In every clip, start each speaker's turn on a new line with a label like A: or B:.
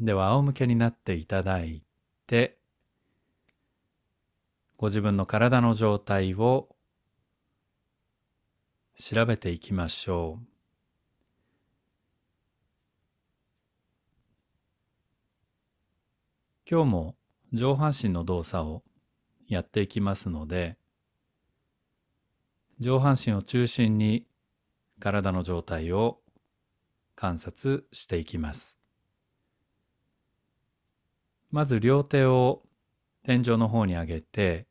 A: では仰向けになっていただいて、ご自分の体の状態を調べていきましょう。今日も上半身の動作をやっていきますので、上半身を中心に体の状態を観察していきます。まず両手を天井の方に上げて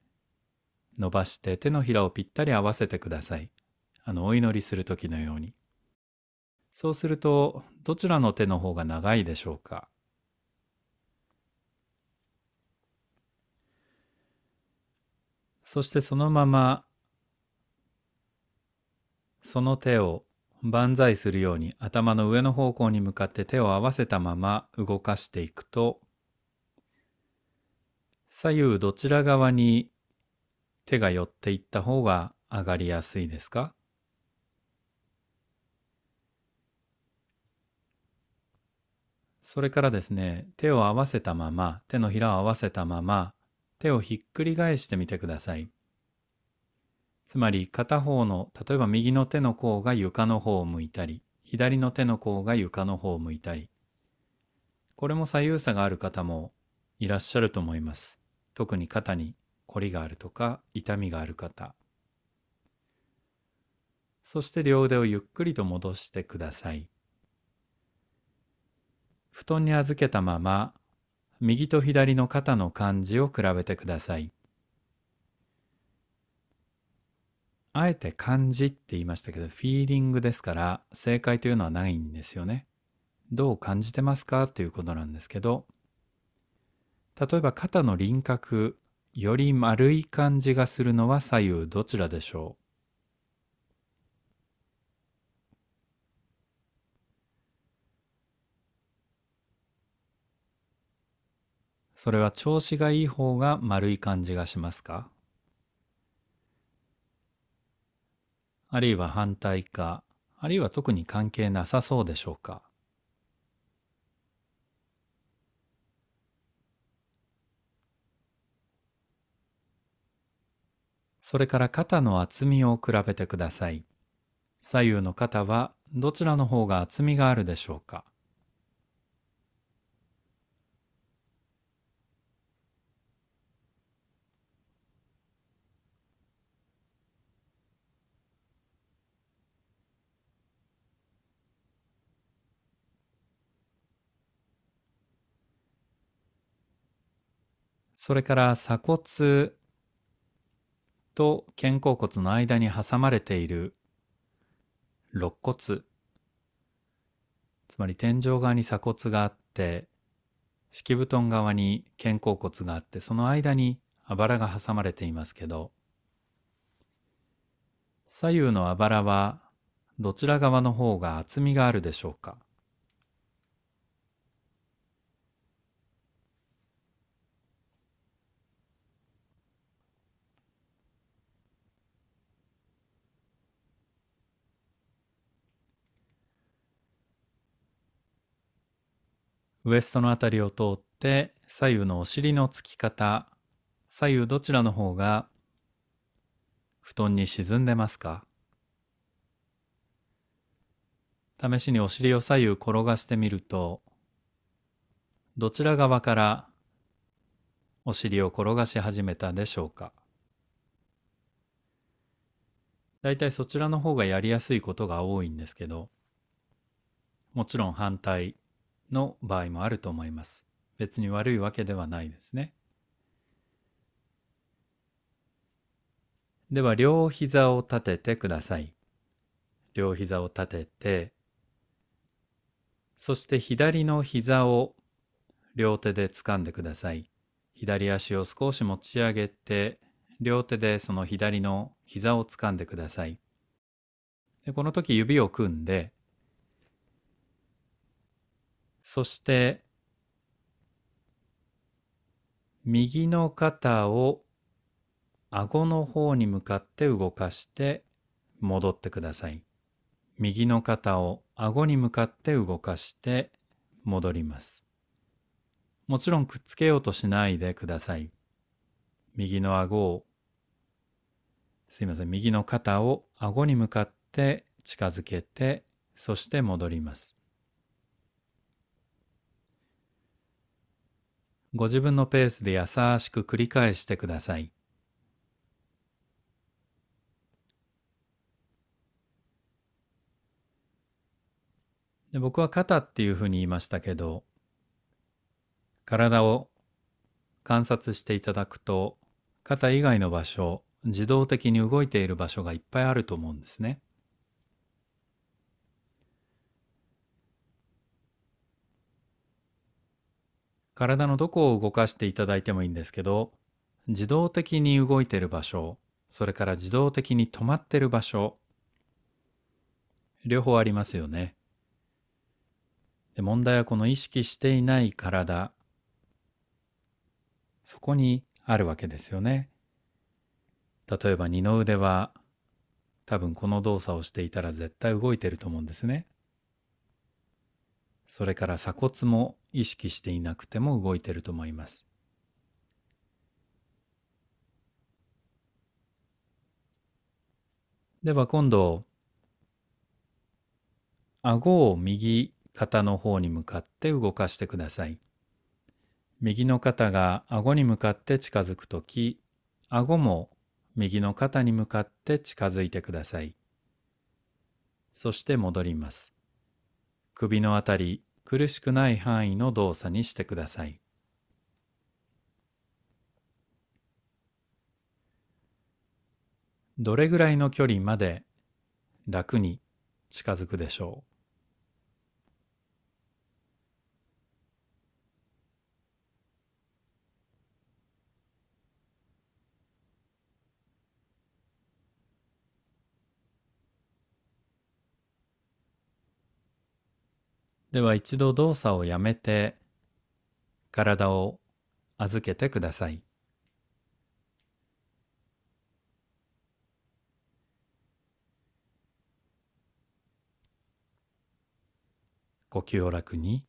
A: 伸ばして手のひらをぴったり合わせてください。あのお祈りする時のように。そうするとどちらの手の方が長いでしょうか？そしてそのままその手を万歳するように頭の上の方向に向かって手を合わせたまま動かしていくと左右どちら側に手が寄っていった方が上がりやすいですか？それからですね手を合わせたまま手のひらを合わせたまま手をひっくり返してみてください。つまり片方の例えば右の手の甲が床の方を向いたり左の手の甲が床の方を向いたり。これも左右差がある方もいらっしゃると思います。特に肩に凝りがあるとか痛みがある方。そして両腕をゆっくりと戻してください。布団に預けたまま右と左の肩の感じを比べてください。あえて感じって言いましたけど、フィーリングですから、正解というのはないんですよね。どう感じてますかということなんですけど、例えば肩の輪郭、より丸い感じがするのは左右どちらでしょう？それは調子がいい方が丸い感じがしますか？あるいは反対か、あるいは特に関係なさそうでしょうか？それから肩の厚みを比べてください。左右の肩はどちらの方が厚みがあるでしょうか？それから鎖骨と肩甲骨の間に挟まれている肋骨。つまり天井側に鎖骨があって敷布団側に肩甲骨があってその間にあばらが挟まれていますけど左右のあばらはどちら側の方が厚みがあるでしょうか？ウエストのあたりを通って左右のお尻のつき方。左右どちらの方が布団に沈んでますか？試しにお尻を左右転がしてみるとどちら側からお尻を転がし始めたでしょうか？だいたいそちらの方がやりやすいことが多いんですけどもちろん反対。の場合もあると思います。別に悪いわけではないですね。では両膝を立ててください。両膝を立てて、そして左の膝を両手で掴んでください。左足を少し持ち上げて、両手でその左の膝を掴んでください。でこの時指を組んで、そして右の肩を顎の方に向かって動かして戻ってください。右の肩を顎に向かって動かして戻ります。もちろんくっつけようとしないでください。右の顎を、すいません、右の肩を顎に向かって近づけて、そして戻ります。ご自分のペースで優しく繰り返してください。で僕は肩っていうふうに言いましたけど体を観察していただくと肩以外の場所自動的に動いている場所がいっぱいあると思うんですね。体のどこを動かしていただいてもいいんですけど自動的に動いている場所それから自動的に止まっている場所両方ありますよね。で問題はこの意識していない体そこにあるわけですよね。例えば二の腕は多分この動作をしていたら絶対動いてると思うんですね。それから鎖骨も意識していなくても動いてると思います。では今度顎を右肩の方に向かって動かしてください。右の肩が顎に向かって近づくとき、顎も右の肩に向かって近づいてください。そして戻ります。首のあたり、苦しくない範囲の動作にしてください。どれぐらいの距離まで楽に近づくでしょう？では一度動作をやめて体を預けてください。呼吸を楽に。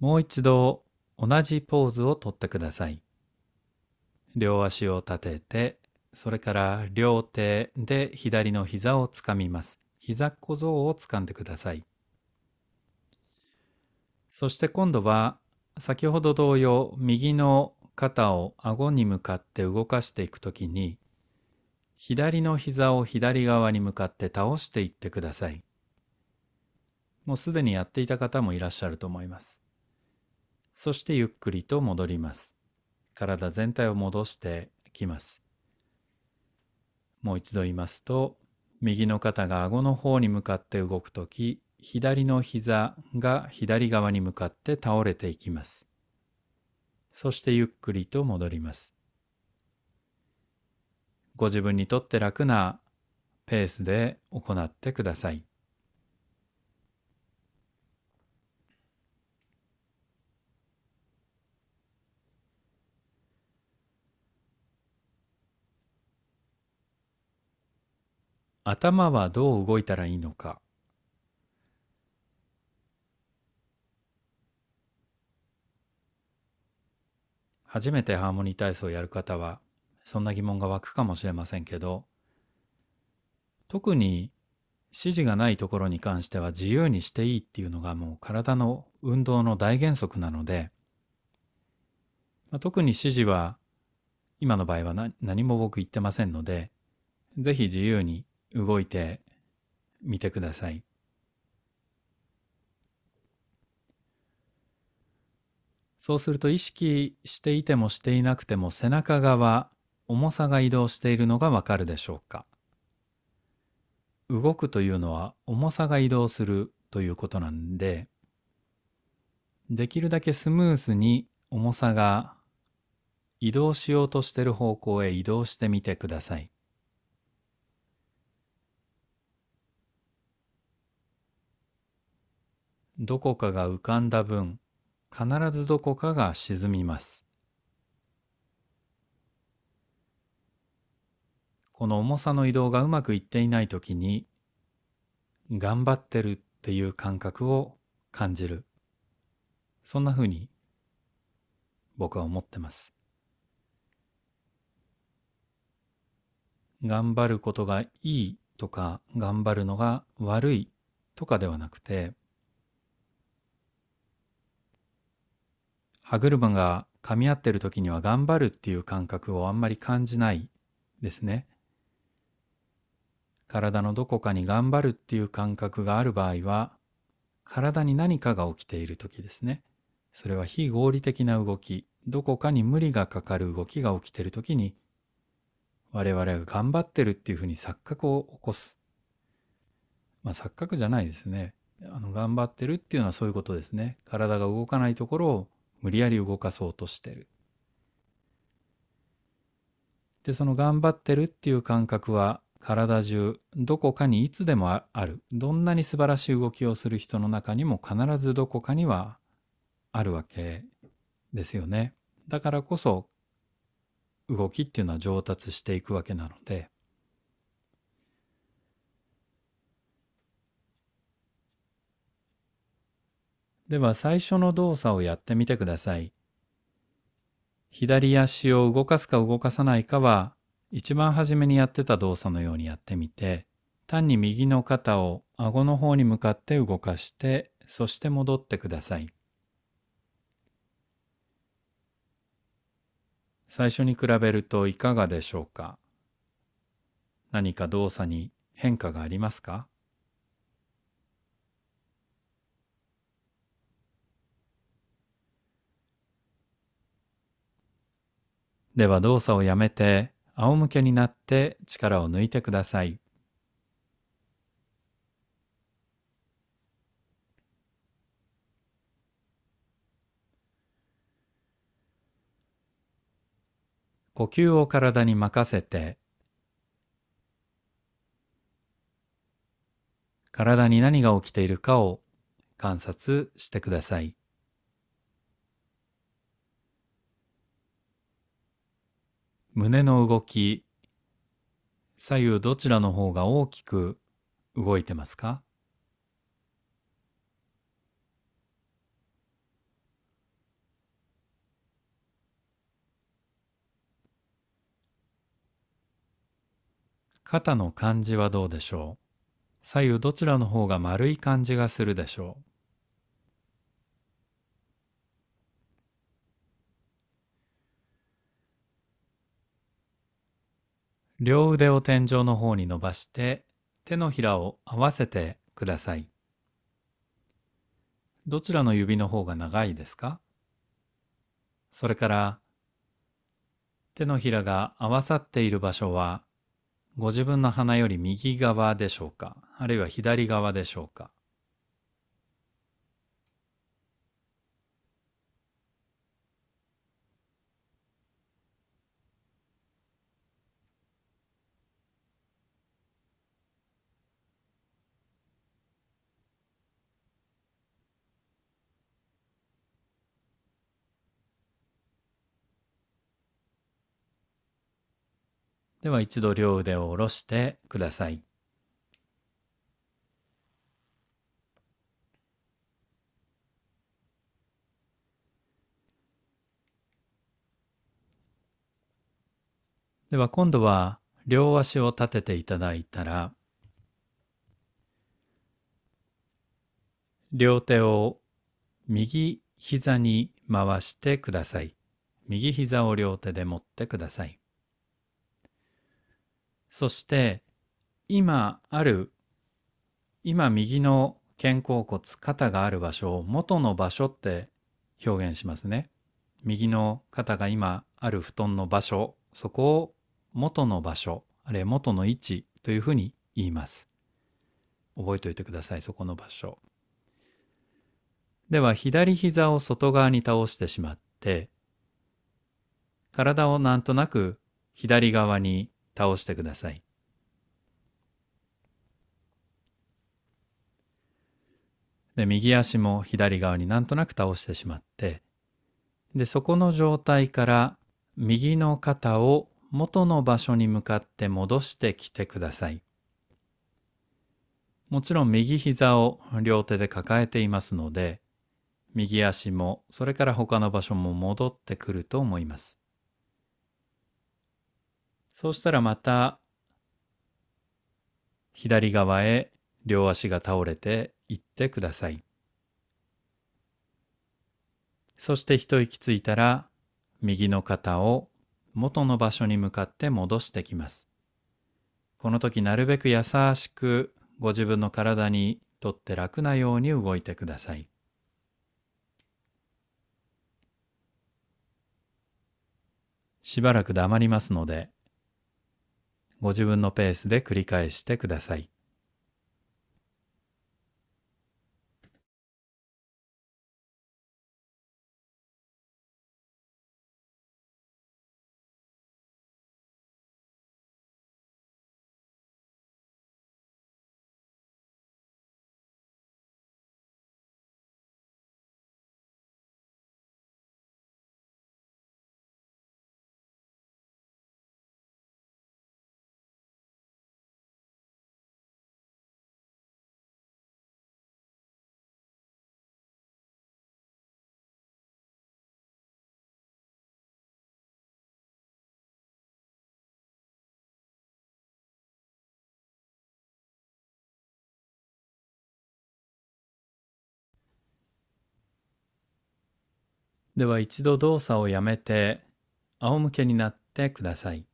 A: もう一度同じポーズをとってください。両足を立ててそれから両手で左の膝をつかみます。膝小僧をつかんでください。そして今度は先ほど同様右の肩を顎に向かって動かしていくときに左の膝を左側に向かって倒していってください。もうすでにやっていた方もいらっしゃると思います。そしてゆっくりと戻ります。体全体を戻してきます。もう一度言いますと右の肩が顎の方に向かって動くとき左の膝が左側に向かって倒れていきます。そしてゆっくりと戻ります。ご自分にとって楽なペースで行ってください。頭はどう動いたらいいのか。初めてハーモニー体操をやる方はそんな疑問が湧くかもしれませんけど特に指示がないところに関しては自由にしていいっていうのがもう体の運動の大原則なので、まあ、特に指示は今の場合は何も僕言ってませんのでぜひ自由に動いてみてください。そうすると意識していてもしていなくても背中側重さが移動しているのがわかるでしょうか動くというのは重さが移動するということなんでできるだけスムースに重さが移動しようとしている方向へ移動してみてください。どこかが浮かんだ分、必ずどこかが沈みます。この重さの移動がうまくいっていないときに、頑張ってるっていう感覚を感じる。そんな風に僕は思ってます。頑張ることがいいとか頑張るのが悪いとかではなくて歯車が噛み合ってる時には頑張るっていう感覚をあんまり感じないですね。体のどこかに頑張るっていう感覚がある場合は体に何かが起きている時ですね。それは非合理的な動き、どこかに無理がかかる動きが起きている時に我々が頑張ってるっていうふうに錯覚を起こす。まあ錯覚じゃないですね。あの頑張ってるっていうのはそういうことですね。体が動かないところを無理やり動かそうとしてる。で、その頑張ってるっていう感覚は体中どこかにいつでもある。どんなに素晴らしい動きをする人の中にも必ずどこかにはあるわけですよね。だからこそ動きっていうのは上達していくわけなのででは最初の動作をやってみてください。左足を動かすか動かさないかは一番初めにやってた動作のようにやってみて単に右の肩を顎の方に向かって動かしてそして戻ってください。最初に比べるといかがでしょうか？何か動作に変化がありますか？では動作をやめて仰向けになって力を抜いてください。呼吸を体に任せて体に何が起きているかを観察してください。胸の動き、左右どちらの方が大きく動いてますか？肩の感じはどうでしょう？左右どちらの方が丸い感じがするでしょう？両腕を天井の方に伸ばして手のひらを合わせてください。どちらの指の方が長いですか？それから手のひらが合わさっている場所はご自分の鼻より右側でしょうか？あるいは左側でしょうか？では一度両腕を下ろしてください。では今度は両足を立てていただいたら両手を右膝に回してください。右膝を両手で持ってください。そして今ある今右の肩甲骨肩がある場所を元の場所って表現しますね。右の肩が今ある布団の場所そこを元の場所あるいは元の位置というふうに言います。覚えておいてくださいそこの場所。では左膝を外側に倒してしまって体をなんとなく左側に倒してください。で右足も左側になんとなく倒してしまってでそこの状態から右の肩を元の場所に向かって戻してきてください。もちろん右膝を両手で抱えていますので、右足もそれから他の場所も戻ってくると思います。そうしたらまた左側へ両足が倒れていってください。そして一息ついたら右の肩を元の場所に向かって戻してきます。この時なるべく優しくご自分の体にとって楽なように動いてください。しばらく黙りますので、ご自分のペースで繰り返してください。では一度動作をやめて仰向けになってください。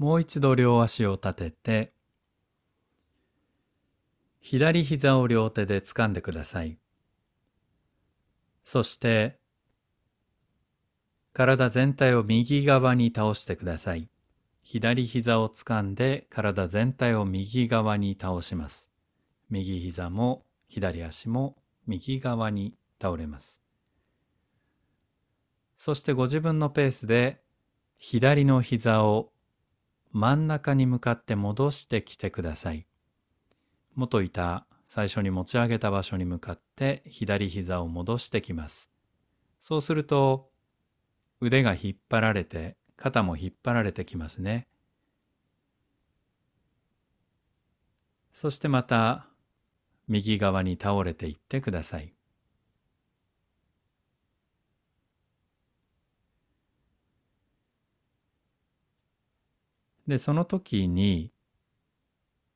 A: もう一度両足を立てて、左膝を両手で掴んでください。そして体全体を右側に倒してください。左膝を掴んで体全体を右側に倒します。右膝も左足も右側に倒れます。そしてご自分のペースで左の膝を真ん中に向かって戻してきてください。元いた最初に持ち上げた場所に向かって左膝を戻してきます。そうすると腕が引っ張られて肩も引っ張られてきますね。そしてまた右側に倒れていってください。で、その時に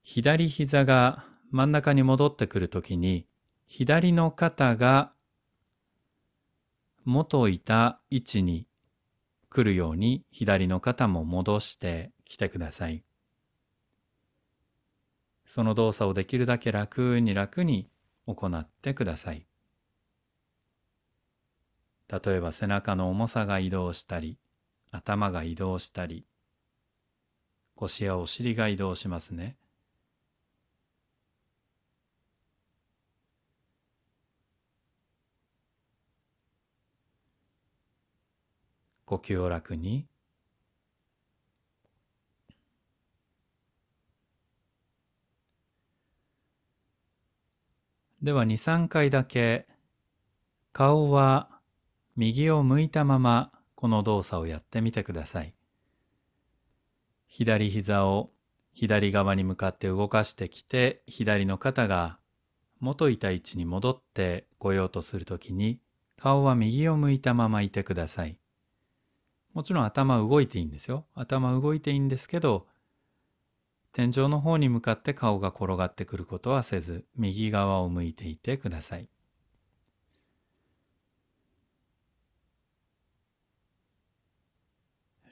A: 左膝が真ん中に戻ってくるときに左の肩が元いた位置に来るように左の肩も戻してきてください。その動作をできるだけ楽に楽に行ってください。例えば背中の重さが移動したり、頭が移動したり、腰やお尻が移動しますね。呼吸を楽に。では23回だけ顔は右を向いたままこの動作をやってみてください。左膝を左側に向かって動かしてきて左の肩が元いた位置に戻ってこようとするときに顔は右を向いたままいてください。もちろん頭動いていいんですよ。頭動いていいんですけど、天井の方に向かって顔が転がってくることはせず、右側を向いていてください。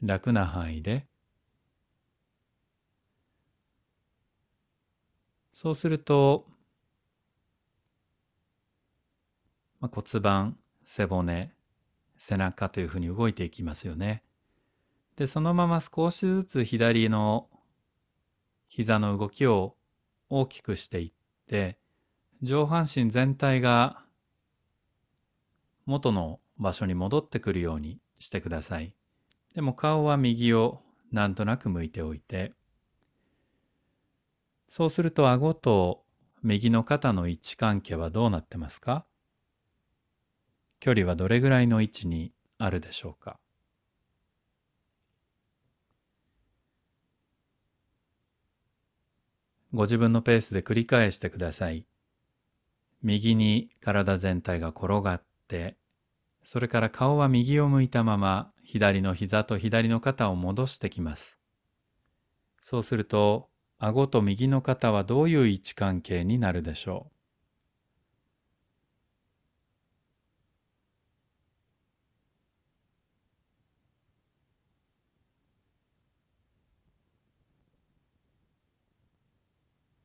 A: 楽な範囲で、そうすると、まあ、骨盤、背骨、背中というふうに動いていきますよね。で、そのまま少しずつ左の膝の動きを大きくしていって、上半身全体が元の場所に戻ってくるようにしてください。でも顔は右をなんとなく向いておいて、そうすると顎と右の肩の位置関係はどうなってますか？距離はどれぐらいの位置にあるでしょうか？ご自分のペースで繰り返してください。右に体全体が転がって、それから顔は右を向いたまま左の膝と左の肩を戻してきます。そうすると、顎と右の肩はどういう位置関係になるでしょう？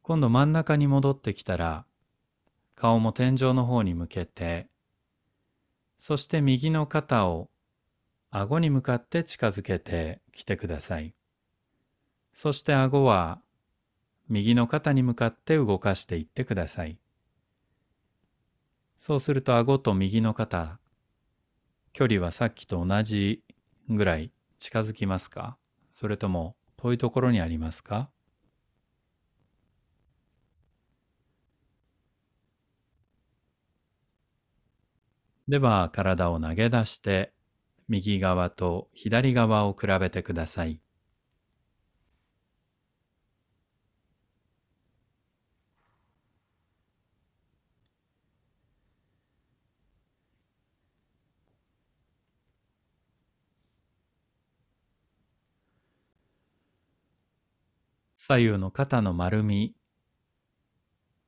A: 今度真ん中に戻ってきたら、顔も天井の方に向けて、そして右の肩を顎に向かって近づけてきてください。そして顎は右の肩に向かって動かしていってください。そうすると顎と右の肩、距離はさっきと同じぐらい近づきますか？それとも遠いところにありますか？では体を投げ出して右側と左側を比べてください。左右の肩の丸み、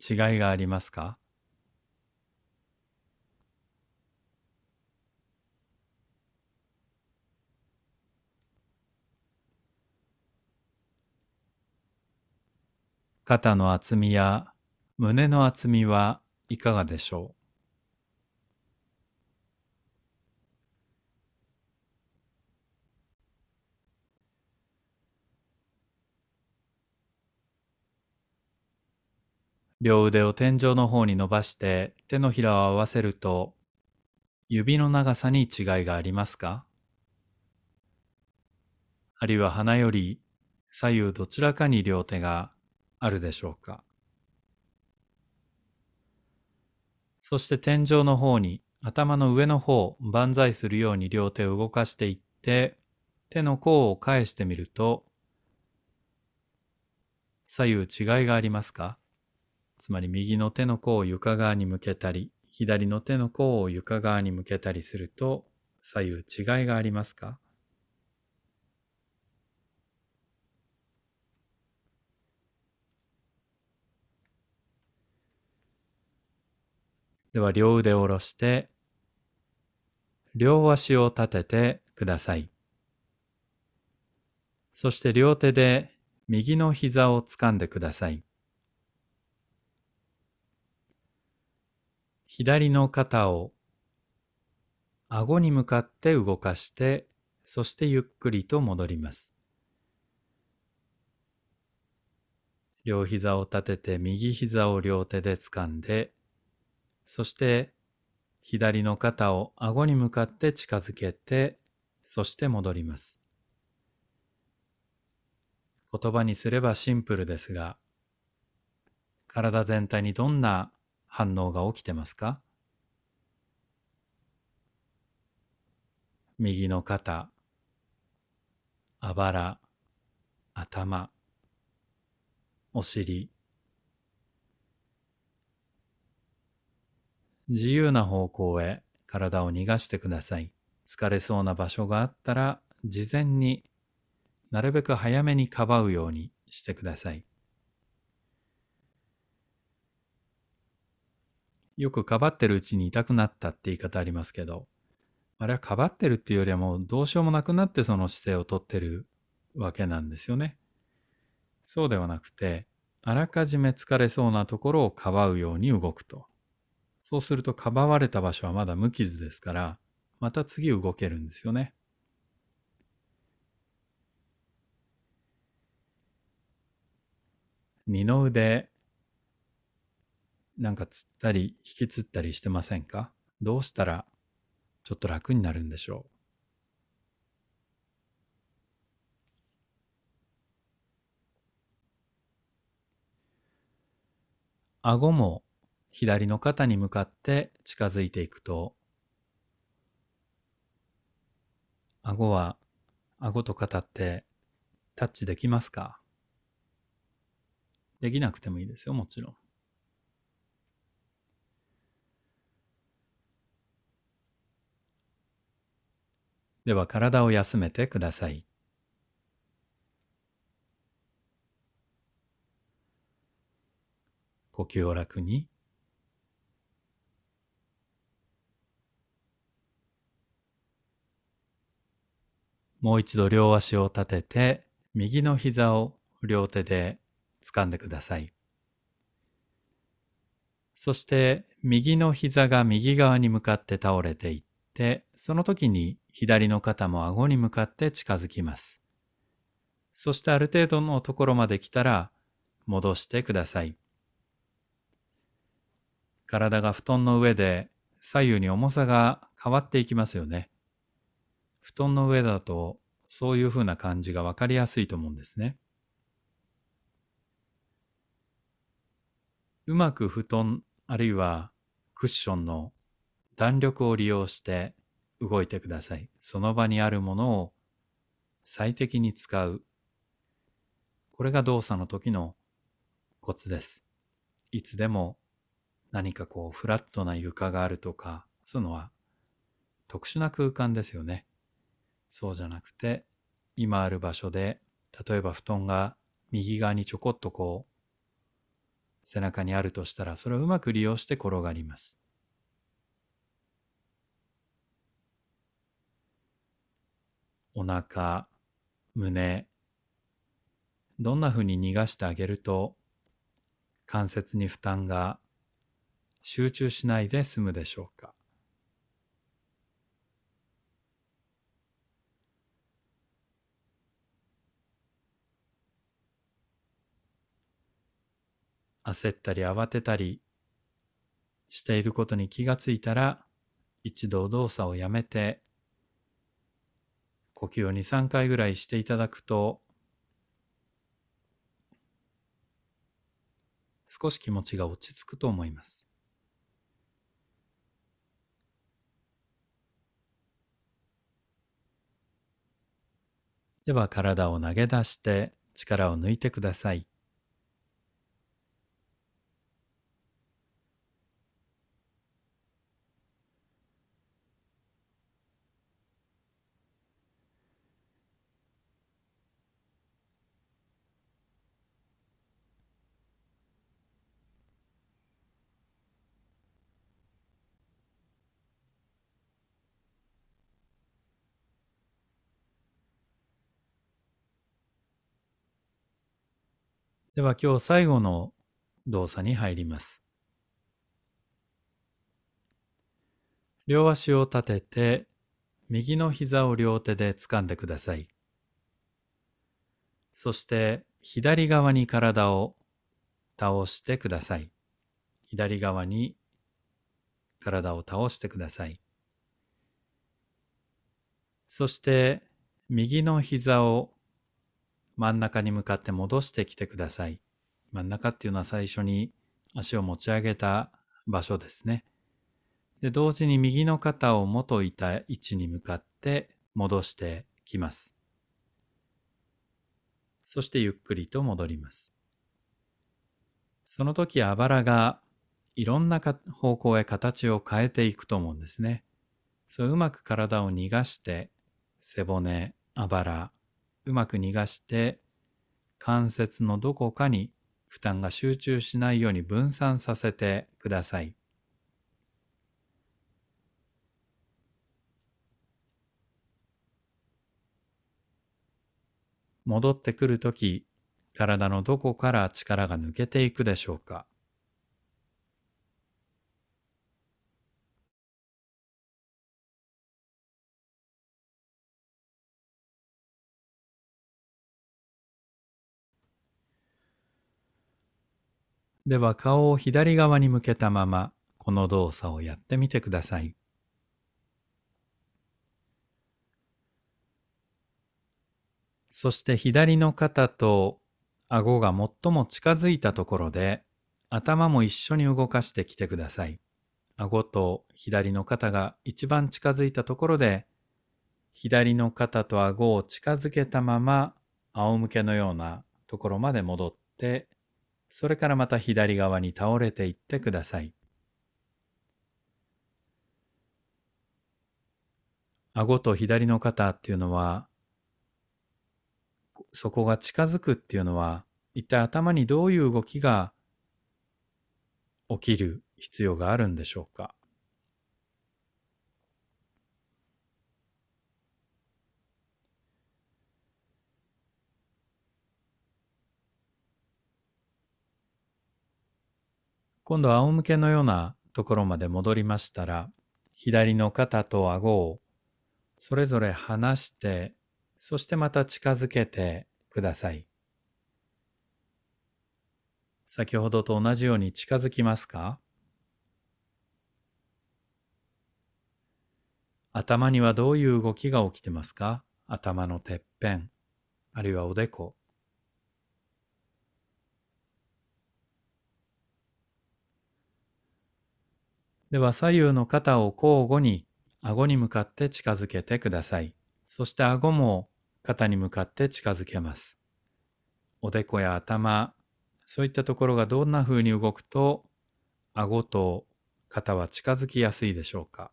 A: 違いがありますか？肩の厚みや胸の厚みはいかがでしょう？両腕を天井の方に伸ばして手のひらを合わせると指の長さに違いがありますか？あるいは鼻より左右どちらかに両手があるでしょうか？そして天井の方に頭の上の方万歳するように両手を動かしていって手の甲を返してみると左右違いがありますか？つまり右の手の甲を床側に向けたり左の手の甲を床側に向けたりすると左右違いがありますか？では両腕を下ろして、両足を立ててください。そして両手で右の膝を掴んでください。左の肩を顎に向かって動かして、そしてゆっくりと戻ります。両膝を立てて右膝を両手で掴んで、そして左の肩を顎に向かって近づけて、そして戻ります。言葉にすればシンプルですが、体全体にどんな反応が起きてますか？右の肩、あばら、頭、お尻、自由な方向へ体を逃がしてください。疲れそうな場所があったら、事前になるべく早めにかばうようにしてください。よくかばってるうちに痛くなったって言い方ありますけど、あれはかばってるっていうよりはもうどうしようもなくなってその姿勢をとってるわけなんですよね。そうではなくて、あらかじめ疲れそうなところをかばうように動くと。そうするとかばわれた場所はまだ無傷ですから、また次動けるんですよね。二の腕、なんかつったり引きつったりしてませんか？どうしたらちょっと楽になるんでしょう？顎も左の肩に向かって近づいていくと、顎は、顎と肩ってタッチできますか？できなくてもいいですよ、もちろん。では体を休めてください。呼吸を楽に。もう一度両足を立てて、右の膝を両手で掴んでください。そして右の膝が右側に向かって倒れていって、その時に左の肩も顎に向かって近づきます。そしてある程度のところまで来たら戻してください。体が布団の上で左右に重さが変わっていきますよね。布団の上だとそういうふうな感じがわかりやすいと思うんですね。うまく布団あるいはクッションの弾力を利用して動いてください。その場にあるものを最適に使う。これが動作の時のコツです。いつでも何かこうフラットな床があるとか、そういうのは特殊な空間ですよね。そうじゃなくて、今ある場所で、例えば布団が右側にちょこっとこう、背中にあるとしたら、それをうまく利用して転がります。お腹、胸、どんなふうに逃がしてあげると、関節に負担が集中しないで済むでしょうか。焦ったり慌てたりしていることに気がついたら一度動作をやめて呼吸を2、3回ぐらいしていただくと少し気持ちが落ち着くと思います。では体を投げ出して力を抜いてください。では今日最後の動作に入ります。両足を立てて、右の膝を両手で掴んでください。そして左側に体を倒してください。左側に体を倒してください。そして右の膝を真ん中に向かって戻してきてください。真ん中っていうのは最初に足を持ち上げた場所ですね。で、同時に右の肩を元いた位置に向かって戻してきます。そしてゆっくりと戻ります。その時あばらがいろんな方向へ形を変えていくと思うんですね。そううまく体を逃がして背骨、あばら、うまく逃がして関節のどこかに負担が集中しないように分散させてください。戻ってくるとき、体のどこから力が抜けていくでしょうかでは顔を左側に向けたままこの動作をやってみてください。そして左の肩と顎が最も近づいたところで頭も一緒に動かしてきてください。顎と左の肩が一番近づいたところで、左の肩と顎を近づけたまま、仰向けのようなところまで戻って、それからまた左側に倒れていってください。顎と左の肩っていうのは、そこが近づくっていうのは、一体頭にどういう動きが起きる必要があるんでしょうか？今度は仰向けのようなところまで戻りましたら、左の肩と顎をそれぞれ離して、そしてまた近づけてください。先ほどと同じように近づきますか？頭にはどういう動きが起きてますか？頭のてっぺん、あるいはおでこ。では左右の肩を交互に顎に向かって近づけてください。そして顎も肩に向かって近づけます。おでこや頭、そういったところがどんな風に動くと、顎と肩は近づきやすいでしょうか。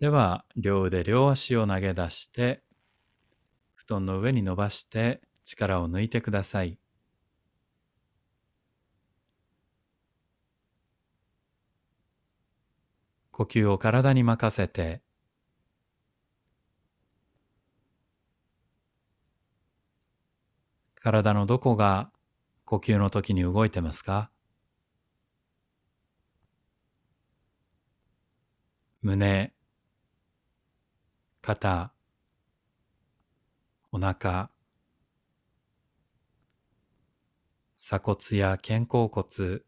A: では、両腕両足を投げ出して、布団の上に伸ばして力を抜いてください。呼吸を体に任せて体のどこが呼吸の時に動いてますか？胸、肩、お腹、鎖骨や肩甲骨、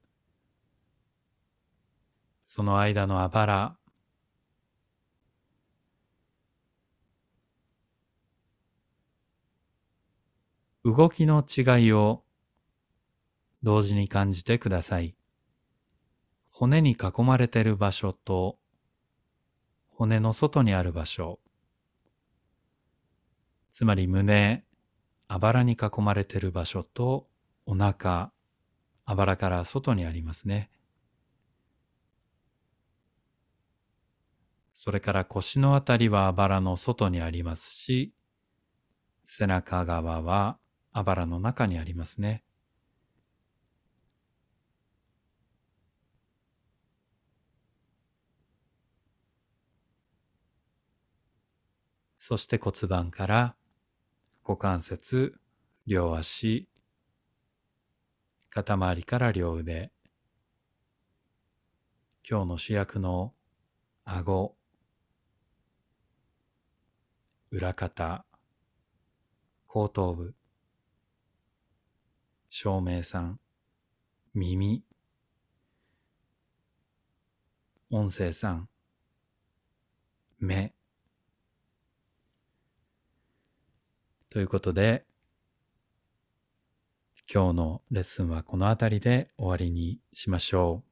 A: その間のあばら、動きの違いを同時に感じてください。骨に囲まれている場所と骨の外にある場所、つまり胸、あばらに囲まれている場所とお腹、あばらから外にありますね。それから腰のあたりはあばらの外にありますし、背中側はあばらの中にありますね。そして骨盤から股関節、両足、肩周りから両腕、今日の主役の顎、裏肩、後頭部、照明さん、耳、音声さん、目。ということで、今日のレッスンはこの辺りで終わりにしましょう。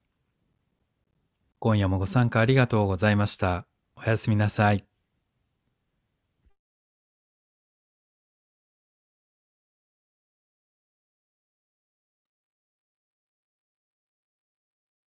A: 今夜もご参加ありがとうございました。おやすみなさい。